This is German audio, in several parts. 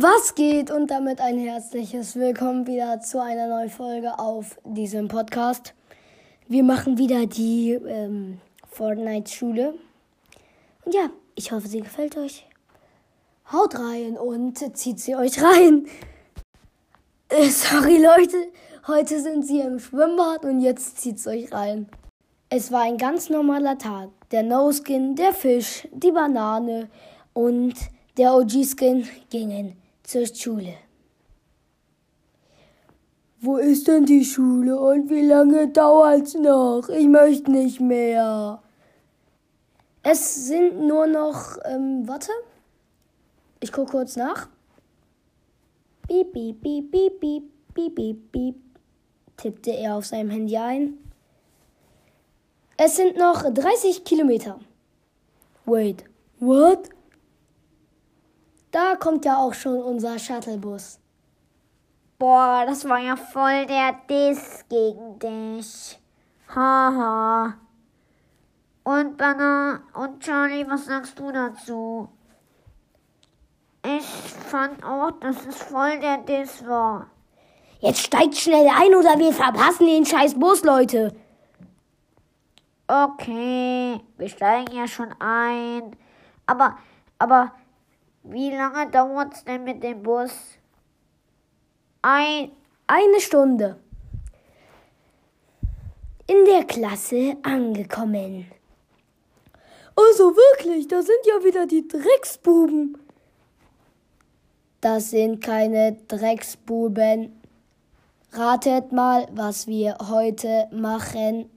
Was geht und damit ein herzliches Willkommen wieder zu einer neuen Folge auf diesem Podcast. Wir machen wieder die ähm, Fortnite-Schule. Und ja, ich hoffe, sie gefällt euch. Haut rein und zieht sie euch rein. Äh, sorry Leute, heute sind sie im Schwimmbad und jetzt zieht's euch rein. Es war ein ganz normaler Tag. Der No-Skin, der Fisch, die Banane und der OG-Skin gingen zur Schule. Wo ist denn die Schule und wie lange dauert's noch? Ich möchte nicht mehr. Es sind nur noch, ähm, warte. Ich gucke kurz nach. Piep, piep, piep, piep, piep, piep, piep, piep, tippte er auf seinem Handy ein. Es sind noch 30 Kilometer. Wait, what? Da kommt ja auch schon unser Shuttlebus. Boah, das war ja voll der Diss gegen dich. Haha. Und Banner und Charlie, was sagst du dazu? Ich fand auch, dass es voll der Diss war. Jetzt steigt schnell ein oder wir verpassen den scheiß Bus, Leute. Okay, wir steigen ja schon ein. Aber, aber wie lange dauert es denn mit dem Bus? Ein, eine Stunde. In der Klasse angekommen. Also wirklich, da sind ja wieder die Drecksbuben. Das sind keine Drecksbuben. Ratet mal, was wir heute machen.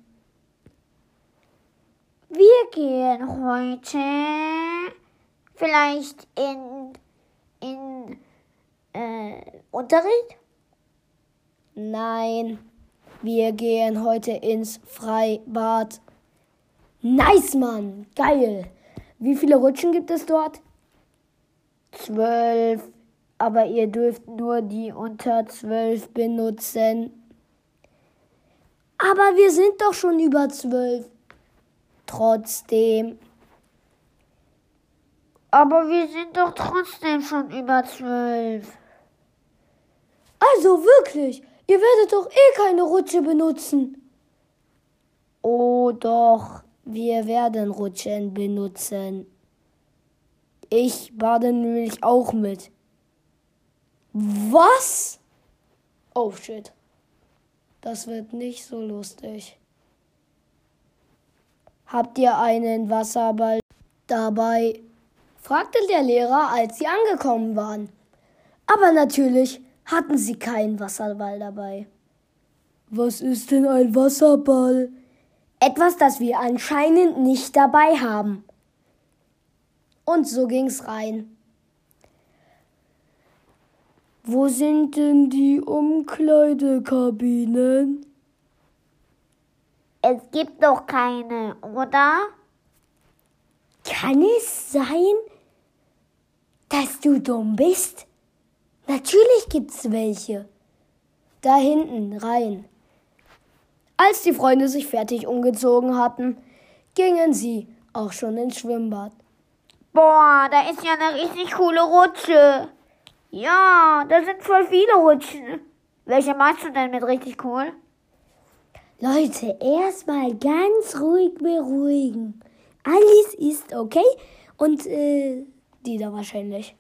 Wir gehen heute vielleicht in, in äh, Unterricht? Nein, wir gehen heute ins Freibad. Nice, Mann, geil. Wie viele Rutschen gibt es dort? Zwölf, aber ihr dürft nur die unter zwölf benutzen. Aber wir sind doch schon über zwölf. Trotzdem. Aber wir sind doch trotzdem schon über zwölf. Also wirklich, ihr werdet doch eh keine Rutsche benutzen. Oh doch, wir werden Rutschen benutzen. Ich bade nämlich auch mit. Was? Oh shit. Das wird nicht so lustig. Habt ihr einen Wasserball dabei? Fragte der Lehrer, als sie angekommen waren. Aber natürlich hatten sie keinen Wasserball dabei. Was ist denn ein Wasserball? Etwas, das wir anscheinend nicht dabei haben. Und so ging's rein. Wo sind denn die Umkleidekabinen? Es gibt doch keine, oder? Kann es sein, dass du dumm bist? Natürlich gibt's welche. Da hinten rein. Als die Freunde sich fertig umgezogen hatten, gingen sie auch schon ins Schwimmbad. Boah, da ist ja eine richtig coole Rutsche. Ja, da sind voll viele Rutschen. Welche meinst du denn mit richtig cool? Leute, erstmal ganz ruhig beruhigen. Alles ist okay. Und äh, die da wahrscheinlich.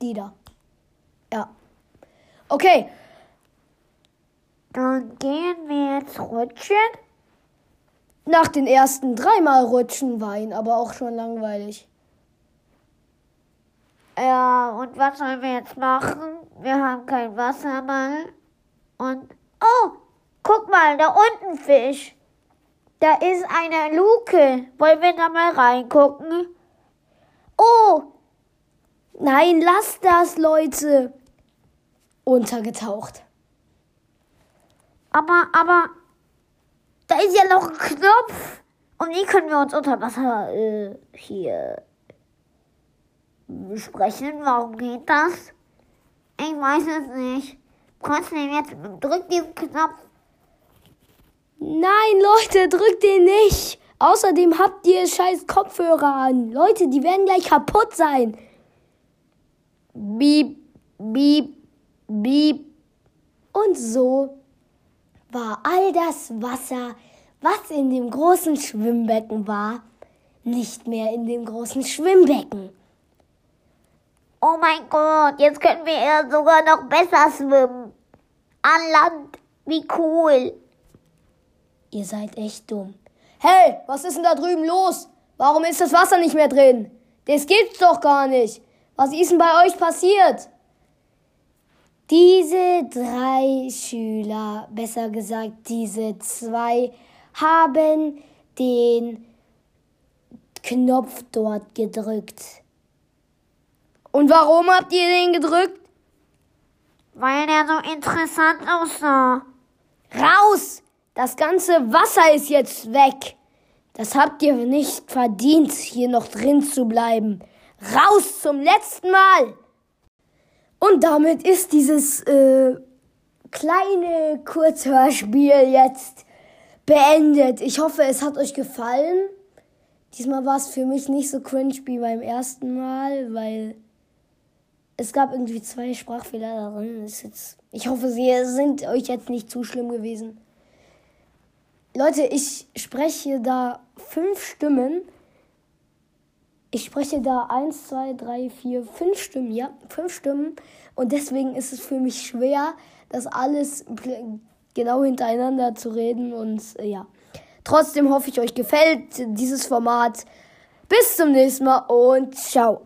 Die da. Ja. Okay. Dann gehen wir jetzt rutschen. Nach den ersten dreimal rutschen war ihn aber auch schon langweilig. Ja, und was sollen wir jetzt machen? Wir haben kein Wasserball. Und, oh, guck mal, da unten Fisch. Da ist eine Luke. Wollen wir da mal reingucken? Oh! Nein, lasst das, Leute! Untergetaucht. Aber, aber, da ist ja noch ein Knopf. Und wie können wir uns unter Wasser äh, hier besprechen? Warum geht das? Ich weiß es nicht. Trotzdem, jetzt drück diesen Knopf. Nein, Leute, drückt den nicht. Außerdem habt ihr scheiß Kopfhörer an. Leute, die werden gleich kaputt sein. Bieb, bieb, bieb. Und so war all das Wasser, was in dem großen Schwimmbecken war, nicht mehr in dem großen Schwimmbecken. Oh mein Gott, jetzt können wir ja sogar noch besser schwimmen. An Land, wie cool. Ihr seid echt dumm. Hey, was ist denn da drüben los? Warum ist das Wasser nicht mehr drin? Das gibt's doch gar nicht. Was ist denn bei euch passiert? Diese drei Schüler, besser gesagt diese zwei, haben den Knopf dort gedrückt. Und warum habt ihr den gedrückt? Weil der so interessant aussah. Raus! Das ganze Wasser ist jetzt weg. Das habt ihr nicht verdient, hier noch drin zu bleiben. Raus zum letzten Mal! Und damit ist dieses äh, kleine Kurzhörspiel jetzt beendet. Ich hoffe, es hat euch gefallen. Diesmal war es für mich nicht so cringe wie beim ersten Mal, weil es gab irgendwie zwei Sprachfehler darin. Ich hoffe, sie sind euch jetzt nicht zu schlimm gewesen. Leute, ich spreche da fünf Stimmen. Ich spreche da eins, zwei, drei, vier, fünf Stimmen, ja, fünf Stimmen. Und deswegen ist es für mich schwer, das alles genau hintereinander zu reden. Und äh, ja, trotzdem hoffe ich, euch gefällt dieses Format. Bis zum nächsten Mal und ciao.